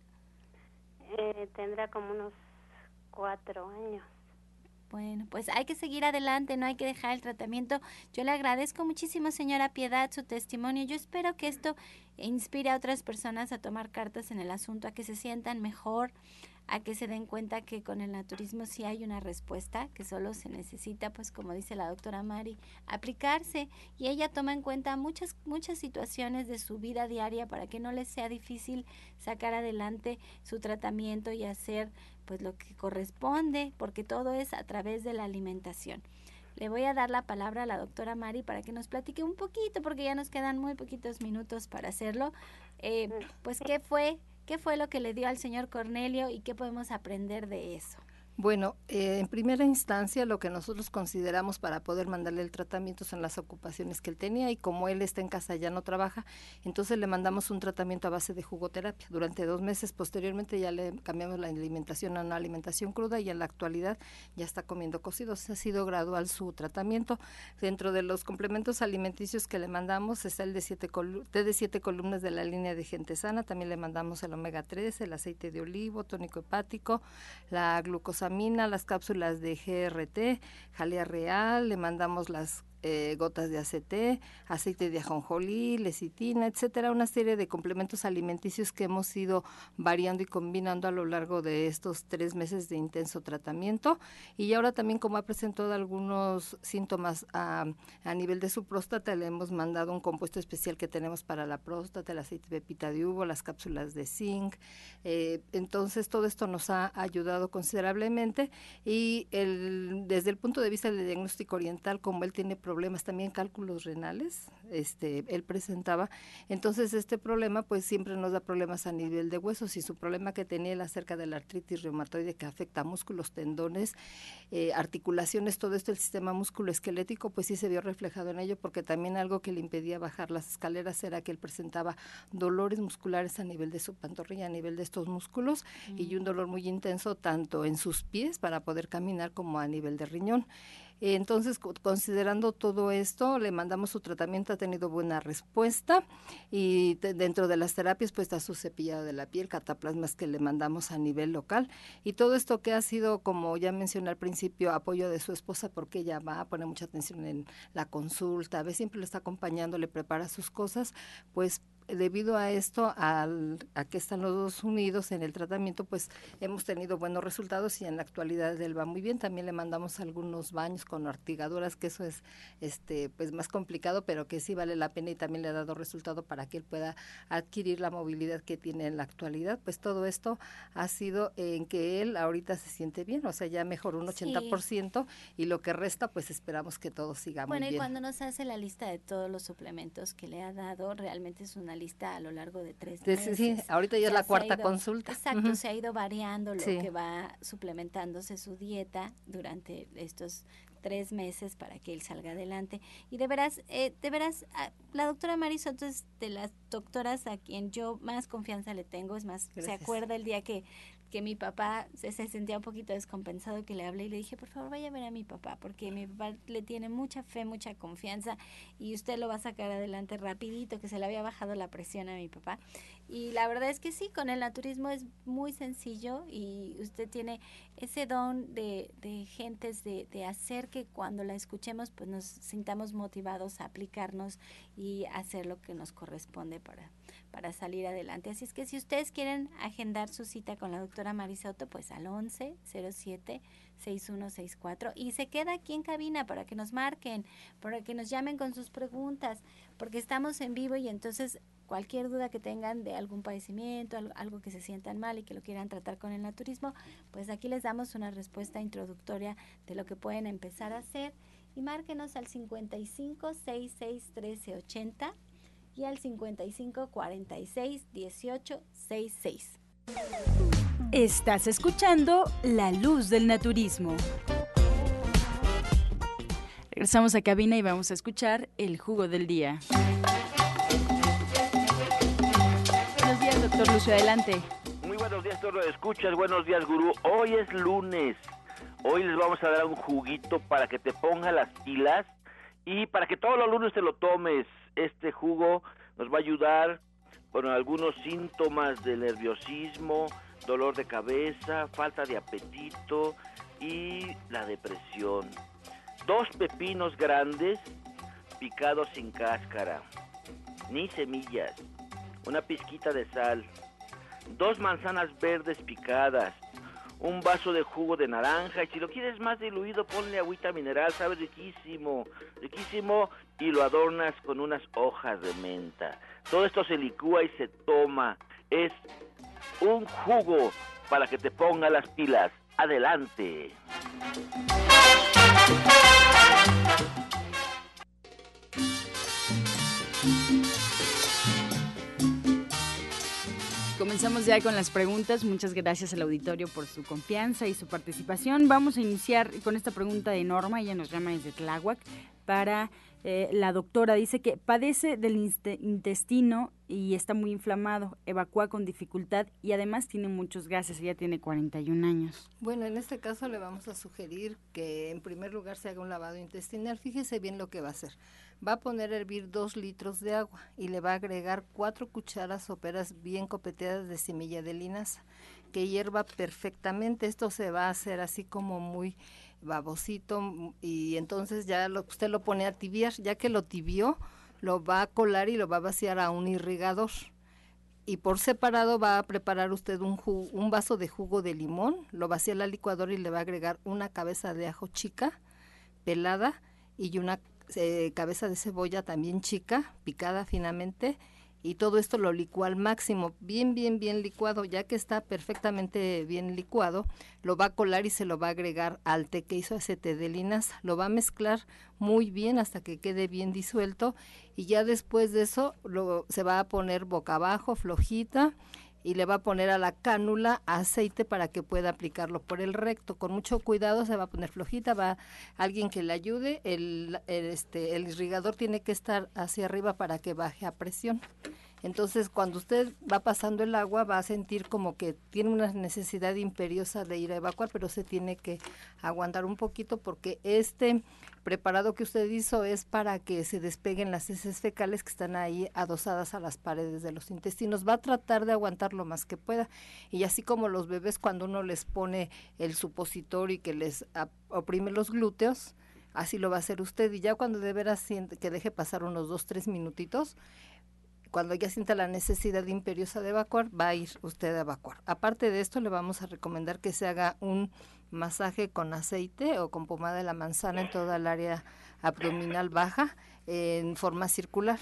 Eh, tendrá como unos cuatro años. Bueno, pues hay que seguir adelante, no hay que dejar el tratamiento. Yo le agradezco muchísimo, señora Piedad, su testimonio. Yo espero que esto inspire a otras personas a tomar cartas en el asunto, a que se sientan mejor, a que se den cuenta que con el naturismo sí hay una respuesta, que solo se necesita, pues como dice la doctora Mari, aplicarse y ella toma en cuenta muchas, muchas situaciones de su vida diaria para que no les sea difícil sacar adelante su tratamiento y hacer pues lo que corresponde, porque todo es a través de la alimentación. Le voy a dar la palabra a la doctora Mari para que nos platique un poquito, porque ya nos quedan muy poquitos minutos para hacerlo. Eh, pues, ¿qué fue ¿Qué fue lo que le dio al señor Cornelio y qué podemos aprender de eso? Bueno, eh, en primera instancia lo que nosotros consideramos para poder mandarle el tratamiento son las ocupaciones que él tenía y como él está en casa ya no trabaja, entonces le mandamos un tratamiento a base de jugoterapia durante dos meses. Posteriormente ya le cambiamos la alimentación a una alimentación cruda y en la actualidad ya está comiendo cocidos. Ha sido gradual su tratamiento. Dentro de los complementos alimenticios que le mandamos está el de siete, de siete columnas de la línea de gente sana. También le mandamos el omega 3, el aceite de olivo, tónico hepático, la glucosa las cápsulas de GRT, jalea real, le mandamos las eh, gotas de ACT, aceite de ajonjolí, lecitina, etcétera, una serie de complementos alimenticios que hemos ido variando y combinando a lo largo de estos tres meses de intenso tratamiento. Y ahora también, como ha presentado algunos síntomas a, a nivel de su próstata, le hemos mandado un compuesto especial que tenemos para la próstata, el aceite de pepita de uvo, las cápsulas de zinc. Eh, entonces, todo esto nos ha ayudado considerablemente y desde el punto de vista del diagnóstico oriental, como él tiene problemas también cálculos renales, este, él presentaba. Entonces este problema pues siempre nos da problemas a nivel de huesos y su problema que tenía él acerca de la artritis reumatoide que afecta músculos, tendones, eh, articulaciones, todo esto, el sistema musculoesquelético, pues sí se vio reflejado en ello porque también algo que le impedía bajar las escaleras era que él presentaba dolores musculares a nivel de su pantorrilla, a nivel de estos músculos y un dolor muy intenso tanto en sus pies para poder caminar como a nivel de riñón. Entonces, considerando todo esto, le mandamos su tratamiento, ha tenido buena respuesta y dentro de las terapias pues está su cepillado de la piel, cataplasmas que le mandamos a nivel local. Y todo esto que ha sido, como ya mencioné al principio, apoyo de su esposa porque ella va a poner mucha atención en la consulta, a veces siempre le está acompañando, le prepara sus cosas, pues debido a esto, al, a que están los dos unidos en el tratamiento, pues hemos tenido buenos resultados y en la actualidad él va muy bien. También le mandamos algunos baños con artigaduras, que eso es este pues más complicado, pero que sí vale la pena y también le ha dado resultado para que él pueda adquirir la movilidad que tiene en la actualidad. Pues todo esto ha sido en que él ahorita se siente bien, o sea, ya mejor un 80% y lo que resta, pues esperamos que todo siga muy bien. Bueno, y cuando nos hace la lista de todos los suplementos que le ha dado, realmente es una lista a lo largo de tres meses. Sí, ahorita ya, es la cuarta consulta. Exacto, se ha ido variando lo que va suplementándose su dieta durante estos tres meses para que él salga adelante. Y de veras, eh, de veras, ah, la doctora Marisoto es de las doctoras a quien yo más confianza le tengo. Es más, se acuerda el día que que mi papá se, sentía un poquito descompensado que le hablé y le dije, por favor, vaya a ver a mi papá, porque mi papá le tiene mucha fe, mucha confianza y usted lo va a sacar adelante rapidito, que se le había bajado la presión a mi papá. Y la verdad es que sí, con el naturismo es muy sencillo y usted tiene ese don de, de gentes de, de hacer que cuando la escuchemos pues nos sintamos motivados a aplicarnos y hacer lo que nos corresponde para para salir adelante. Así es que si ustedes quieren agendar su cita con la doctora Marisoto, pues al 11 07 6164 y se queda aquí en cabina para que nos marquen, para que nos llamen con sus preguntas, porque estamos en vivo y entonces cualquier duda que tengan de algún padecimiento, algo que se sientan mal y que lo quieran tratar con el naturismo, pues aquí les damos una respuesta introductoria de lo que pueden empezar a hacer. Y márquenos al 55 66 13 80 y al 55 46 18 66. Estás escuchando La Luz del Naturismo. Regresamos a cabina y vamos a escuchar el jugo del día. Buenos días, doctor Lucio, adelante. Muy buenos días, todo escuchas. Buenos días, gurú. Hoy es lunes. Hoy les vamos a dar un juguito para que te ponga las pilas y para que todos los lunes te lo tomes este jugo nos va a ayudar con algunos síntomas de nerviosismo, dolor de cabeza, falta de apetito y la depresión. Dos pepinos grandes picados sin cáscara, ni semillas. una pizquita de sal, dos manzanas verdes picadas, un vaso de jugo de naranja y si lo quieres más diluido ponle agüita mineral, sabe riquísimo, riquísimo y lo adornas con unas hojas de menta. Todo esto se licúa y se toma. Es un jugo para que te ponga las pilas. Adelante. Comenzamos ya con las preguntas. Muchas gracias al auditorio por su confianza y su participación. Vamos a iniciar con esta pregunta de Norma. Ella nos llama desde Tláhuac para eh, la doctora. Dice que padece del intestino y está muy inflamado, evacúa con dificultad y además tiene muchos gases. Ella tiene 41 años. Bueno, en este caso le vamos a sugerir que en primer lugar se haga un lavado intestinal. Fíjese bien lo que va a hacer va a poner a hervir dos litros de agua y le va a agregar cuatro cucharas soperas bien copeteadas de semilla de linaza, que hierva perfectamente. Esto se va a hacer así como muy babosito y entonces ya lo, usted lo pone a tibiar, ya que lo tibió, lo va a colar y lo va a vaciar a un irrigador. Y por separado va a preparar usted un, un vaso de jugo de limón, lo vacía la licuadora y le va a agregar una cabeza de ajo chica, pelada, y una eh, cabeza de cebolla también chica, picada finamente, y todo esto lo licúa al máximo, bien, bien, bien licuado, ya que está perfectamente bien licuado, lo va a colar y se lo va a agregar al té que hizo té de linaza, lo va a mezclar muy bien hasta que quede bien disuelto y ya después de eso lo, se va a poner boca abajo, flojita y le va a poner a la cánula aceite para que pueda aplicarlo por el recto. Con mucho cuidado se va a poner flojita, va alguien que le ayude. El, este, el irrigador tiene que estar hacia arriba para que baje a presión. Entonces, cuando usted va pasando el agua, va a sentir como que tiene una necesidad imperiosa de ir a evacuar, pero se tiene que aguantar un poquito porque este preparado que usted hizo es para que se despeguen las heces fecales que están ahí adosadas a las paredes de los intestinos. Va a tratar de aguantar lo más que pueda. Y así como los bebés cuando uno les pone el supositorio y que les oprime los glúteos, así lo va a hacer usted. Y ya cuando de veras que deje pasar unos dos, tres minutitos, cuando ya sienta la necesidad imperiosa de evacuar, va a ir usted a evacuar. Aparte de esto, le vamos a recomendar que se haga un masaje con aceite o con pomada de la manzana en toda el área abdominal baja en forma circular.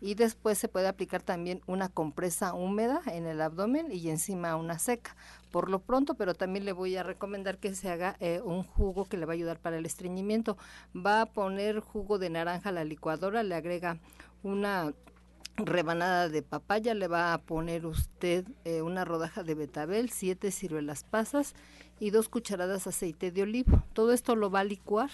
Y después se puede aplicar también una compresa húmeda en el abdomen y encima una seca. Por lo pronto, pero también le voy a recomendar que se haga eh, un jugo que le va a ayudar para el estreñimiento. Va a poner jugo de naranja a la licuadora, le agrega una rebanada de papaya, le va a poner usted eh, una rodaja de betabel, siete ciruelas pasas y dos cucharadas aceite de olivo. Todo esto lo va a licuar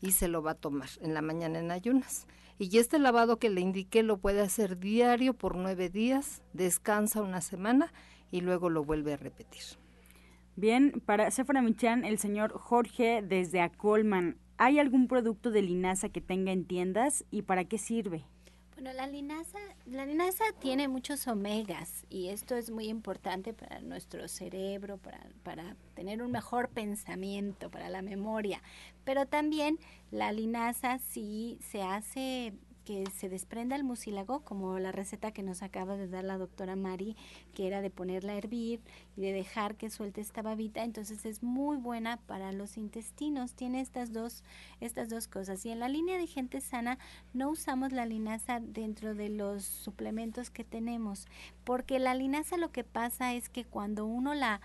y se lo va a tomar en la mañana en ayunas. Y este lavado que le indiqué lo puede hacer diario por nueve días, descansa una semana y luego lo vuelve a repetir. Bien, para Sephora Michan, el señor Jorge desde Acolman, ¿hay algún producto de linaza que tenga en tiendas y para qué sirve? Bueno, la linaza, la linaza tiene muchos omegas y esto es muy importante para nuestro cerebro, para, para tener un mejor pensamiento, para la memoria. Pero también la linaza sí se hace que se desprenda el mucílago, como la receta que nos acaba de dar la doctora Mari, que era de ponerla a hervir y de dejar que suelte esta babita, entonces es muy buena para los intestinos, tiene estas dos, estas dos cosas. Y en la línea de gente sana no usamos la linaza dentro de los suplementos que tenemos, porque la linaza lo que pasa es que cuando uno la,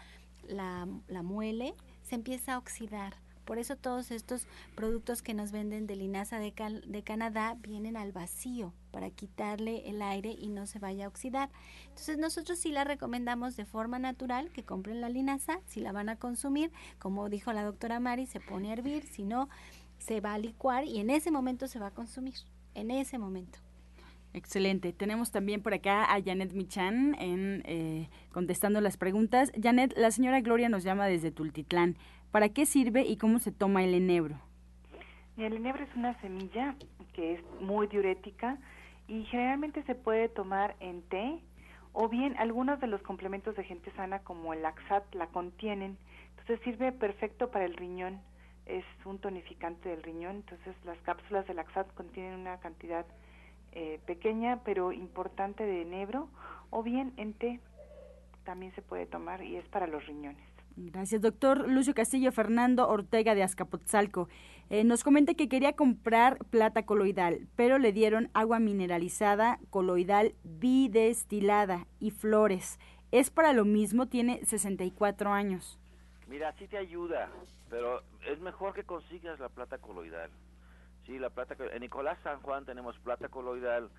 la, la muele, se empieza a oxidar por eso todos estos productos que nos venden de linaza de, de Canadá vienen al vacío para quitarle el aire y no se vaya a oxidar. Entonces nosotros sí la recomendamos de forma natural que compren la linaza, si la van a consumir, como dijo la doctora Mari, se pone a hervir, si no, se va a licuar y en ese momento se va a consumir, en ese momento. Excelente. Tenemos también por acá a Janet Michan en, eh, contestando las preguntas. Janet, la señora Gloria nos llama desde Tultitlán. ¿Para qué sirve y cómo se toma el enebro? El enebro es una semilla que es muy diurética y generalmente se puede tomar en té o bien algunos de los complementos de gente sana como el Laxat la contienen. Entonces sirve perfecto para el riñón. Es un tonificante del riñón. Entonces las cápsulas de Laxat contienen una cantidad eh, pequeña pero importante de enebro o bien en té también se puede tomar y es para los riñones. Gracias, doctor Lucio Castillo Fernando Ortega de Azcapotzalco. Eh, nos comenta que quería comprar plata coloidal, pero le dieron agua mineralizada coloidal bidestilada y flores. ¿Es para lo mismo? Tiene 64 años. Mira, sí te ayuda, pero es mejor que consigas la plata coloidal. Sí, la plata en Nicolás San Juan tenemos plata coloidal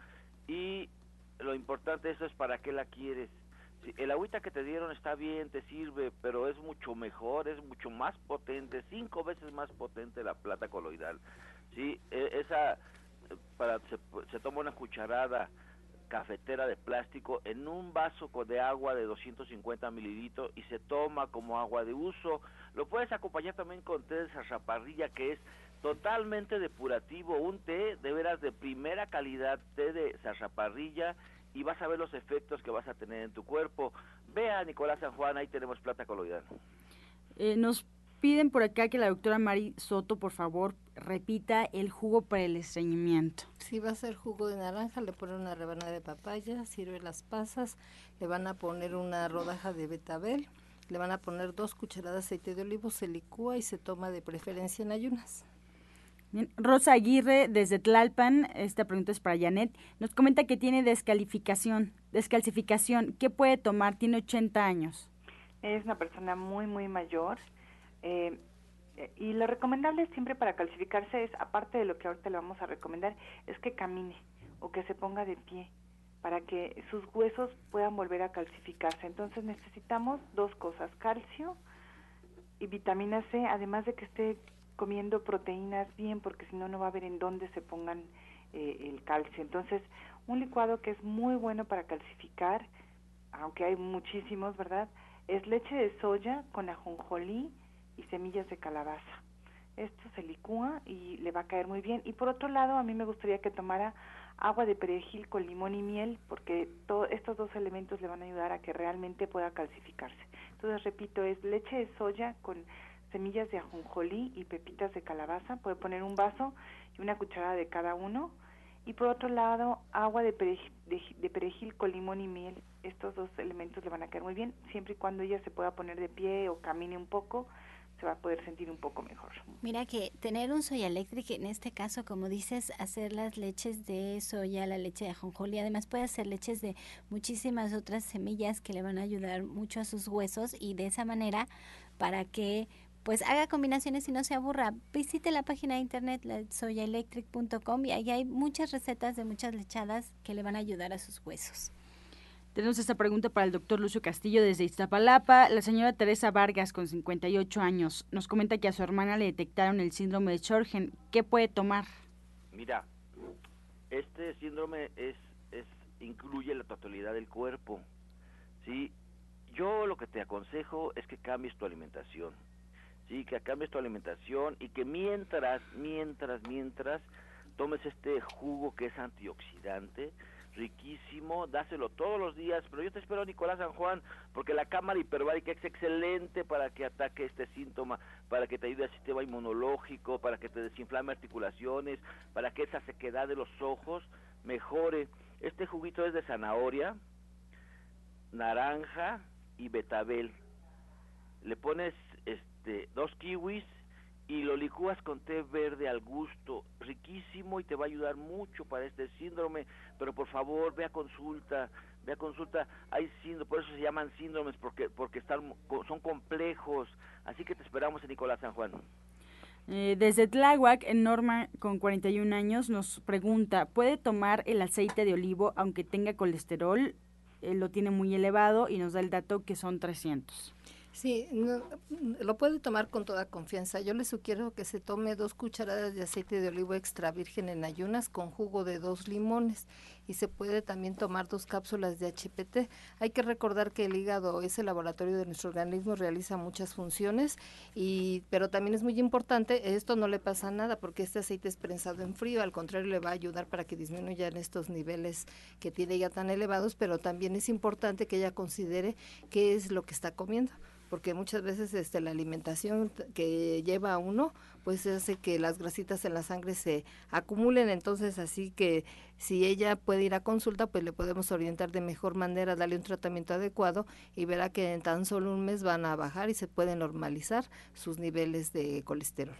y lo importante eso es para qué la quieres el agüita que te dieron está bien, te sirve, pero es mucho mejor, es mucho más potente, cinco veces más potente la plata coloidal. Sí, e, esa para se, se toma una cucharada cafetera de plástico en un vaso de agua de 250 mililitros y se toma como agua de uso. Lo puedes acompañar también con té de zarzaparrilla que es totalmente depurativo, un té de veras de primera calidad, té de zarzaparrilla y vas a ver los efectos que vas a tener en tu cuerpo. Ve a Nicolás San Juan, ahí tenemos plata coloidal. Eh, nos piden por acá que la doctora Mari Soto, por favor, repita el jugo para el estreñimiento. Si va a ser jugo de naranja, le ponen una rebanada de papaya, sirve las pasas, le van a poner una rodaja de betabel, le van a poner dos cucharadas de aceite de olivo, se licúa y se toma de preferencia en ayunas. Rosa Aguirre, desde Tlalpan, esta pregunta es para Janet, nos comenta que tiene descalificación, descalcificación. ¿Qué puede tomar? Tiene 80 años. Es una persona muy, muy mayor. Eh, y lo recomendable siempre para calcificarse es, aparte de lo que ahorita le vamos a recomendar, es que camine o que se ponga de pie para que sus huesos puedan volver a calcificarse. Entonces necesitamos dos cosas, calcio y vitamina C, además de que esté comiendo proteínas bien, porque si no, no va a haber en dónde se pongan eh, el calcio. Entonces, un licuado que es muy bueno para calcificar, aunque hay muchísimos, ¿verdad? Es leche de soya con ajonjolí y semillas de calabaza. Esto se licúa y le va a caer muy bien. Y por otro lado, a mí me gustaría que tomara agua de perejil con limón y miel, porque estos dos elementos le van a ayudar a que realmente pueda calcificarse. Entonces, repito, es leche de soya con semillas de ajonjolí y pepitas de calabaza. Puede poner un vaso y una cucharada de cada uno. Y por otro lado, agua de perejil, con limón y miel. Estos dos elementos le van a quedar muy bien, siempre y cuando ella se pueda poner de pie o camine un poco se va a poder sentir un poco mejor. Mira que tener un soya eléctrico, en este caso, como dices, hacer las leches de soya, la leche de ajonjolí, además puede hacer leches de muchísimas otras semillas que le van a ayudar mucho a sus huesos y de esa manera para que pues haga combinaciones y no se aburra. Visite la página de internet soyaelectric.com y ahí hay muchas recetas de muchas lechadas que le van a ayudar a sus huesos. Tenemos esta pregunta para el doctor Lucio Castillo desde Iztapalapa. La señora Teresa Vargas, con 58 años, nos comenta que a su hermana le detectaron el síndrome de Sjorgen. ¿Qué puede tomar? Mira, este síndrome es, es incluye la totalidad del cuerpo. ¿sí? Yo lo que te aconsejo es que cambies tu alimentación ¿sí? que cambies tu alimentación y que mientras, mientras, mientras tomes este jugo que es antioxidante, riquísimo, dáselo todos los días, pero yo te espero Nicolás San Juan, porque la cámara hiperbárica es excelente para que ataque este síntoma, para que te ayude al sistema inmunológico, para que te desinflame articulaciones, para que esa sequedad de los ojos mejore. Este juguito es de zanahoria, naranja y betabel. Le pones este, dos kiwis y lo licúas con té verde al gusto, riquísimo y te va a ayudar mucho para este síndrome, pero por favor ve a consulta, ve a consulta, hay síndromes, por eso se llaman síndromes, porque, porque están, son complejos, así que te esperamos en Nicolás San Juan. Eh, desde Tláhuac, Norma, con 41 años, nos pregunta, ¿puede tomar el aceite de olivo aunque tenga colesterol? Lo tiene muy elevado y nos da el dato que son 300. Sí, lo puede tomar con toda confianza. Yo le sugiero que se tome dos cucharadas de aceite de olivo extra virgen en ayunas con jugo de dos limones y se puede también tomar dos cápsulas de HPT. Hay que recordar que el hígado es el laboratorio de nuestro organismo, realiza muchas funciones, y, pero también es muy importante, esto no le pasa nada porque este aceite es prensado en frío, al contrario le va a ayudar para que disminuyan estos niveles que tiene ya tan elevados, pero también es importante que ella considere qué es lo que está comiendo porque muchas veces este, la alimentación que lleva a uno pues hace que las grasitas en la sangre se acumulen, entonces así que Si ella puede ir a consulta, pues le podemos orientar de mejor manera, darle un tratamiento adecuado y verá que en tan solo un mes van a bajar y se pueden normalizar sus niveles de colesterol.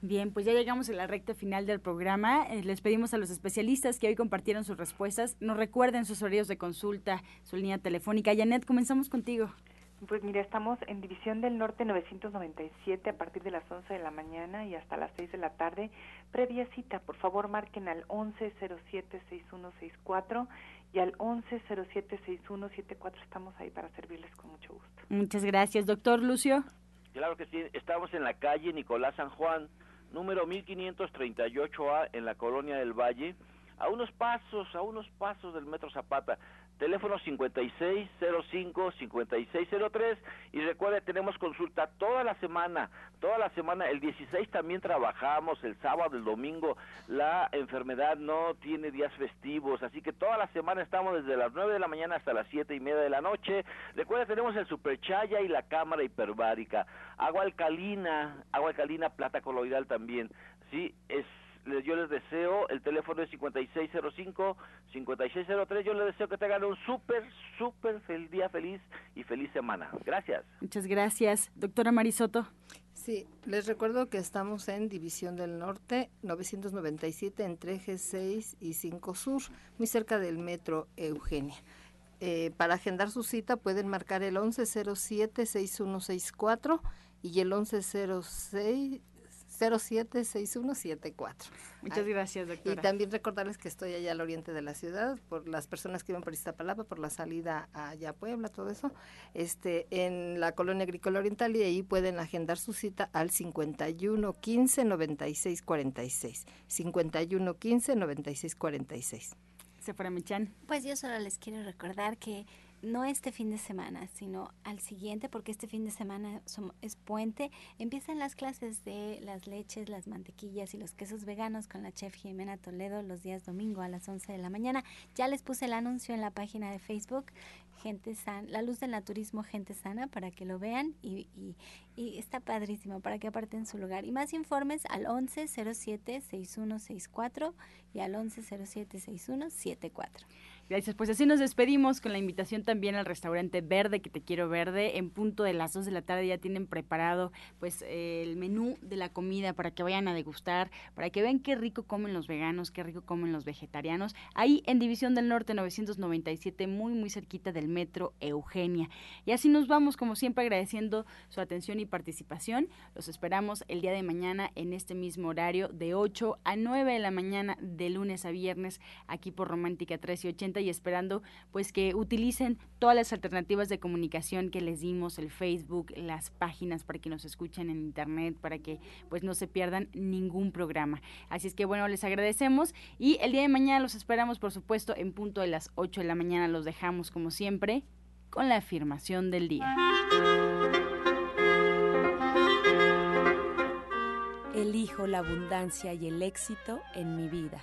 Bien, pues ya llegamos a la recta final del programa. Eh, les pedimos a los especialistas que hoy compartieron sus respuestas. Nos recuerden sus horarios de consulta, su línea telefónica. Janet, comenzamos contigo. Pues mira, estamos en División del Norte 997 a partir de las 11 de la mañana y hasta las 6 de la tarde. Previa cita, por favor marquen al 1107-6164 y al 1107-6174. Estamos ahí para servirles con mucho gusto. Muchas gracias, doctor Lucio. Claro que sí, estamos en la calle Nicolás San Juan, número 1538A en la colonia del Valle, a unos pasos, a unos pasos del Metro Zapata teléfono 5605-5603 y recuerde tenemos consulta toda la semana, toda la semana, el 16 también trabajamos, el sábado, el domingo, la enfermedad no tiene días festivos, así que toda la semana estamos desde las 9 de la mañana hasta las siete y media de la noche, recuerde tenemos el superchaya y la cámara hiperbárica, agua alcalina, agua alcalina, plata coloidal también, sí, es yo les deseo, el teléfono es 5605-5603, yo les deseo que tengan un súper, súper feliz día feliz y feliz semana. Gracias. Muchas gracias. Doctora Marisoto. Sí, les recuerdo que estamos en División del Norte 997 entre eje 6 y 5 Sur, muy cerca del metro Eugenia. Eh, para agendar su cita pueden marcar el 1107-6164 y el 1106 076174. Muchas gracias, doctora. Y también recordarles que estoy allá al oriente de la ciudad, por las personas que iban por Iztapalapa, por la salida allá a Puebla, todo eso, este, en la colonia agrícola oriental y ahí pueden agendar su cita al 51 15 96 46. 51 15 96 46. Se fuera Michan. Pues yo solo les quiero recordar que no este fin de semana, sino al siguiente, porque este fin de semana es puente, empiezan las clases de las leches, las mantequillas y los quesos veganos con la chef Jimena Toledo los días domingo a las 11 de la mañana. Ya les puse el anuncio en la página de Facebook, Gente Sana, La Luz del Naturismo Gente Sana, para que lo vean y, y, y está padrísimo, para que aparten su lugar. Y más informes al 1107-6164 y al 1107-6174. Gracias, pues así nos despedimos con la invitación también al restaurante Verde, que te quiero verde. En punto de las 2 de la tarde ya tienen preparado pues el menú de la comida para que vayan a degustar, para que vean qué rico comen los veganos, qué rico comen los vegetarianos. Ahí en División del Norte 997, muy muy cerquita del metro Eugenia. Y así nos vamos como siempre agradeciendo su atención y participación. Los esperamos el día de mañana en este mismo horario de 8 a 9 de la mañana de lunes a viernes aquí por Romántica 1380 y esperando pues que utilicen todas las alternativas de comunicación que les dimos, el Facebook, las páginas para que nos escuchen en internet, para que pues no se pierdan ningún programa. Así es que bueno, les agradecemos y el día de mañana los esperamos por supuesto en punto de las 8 de la mañana los dejamos como siempre con la afirmación del día. Elijo la abundancia y el éxito en mi vida.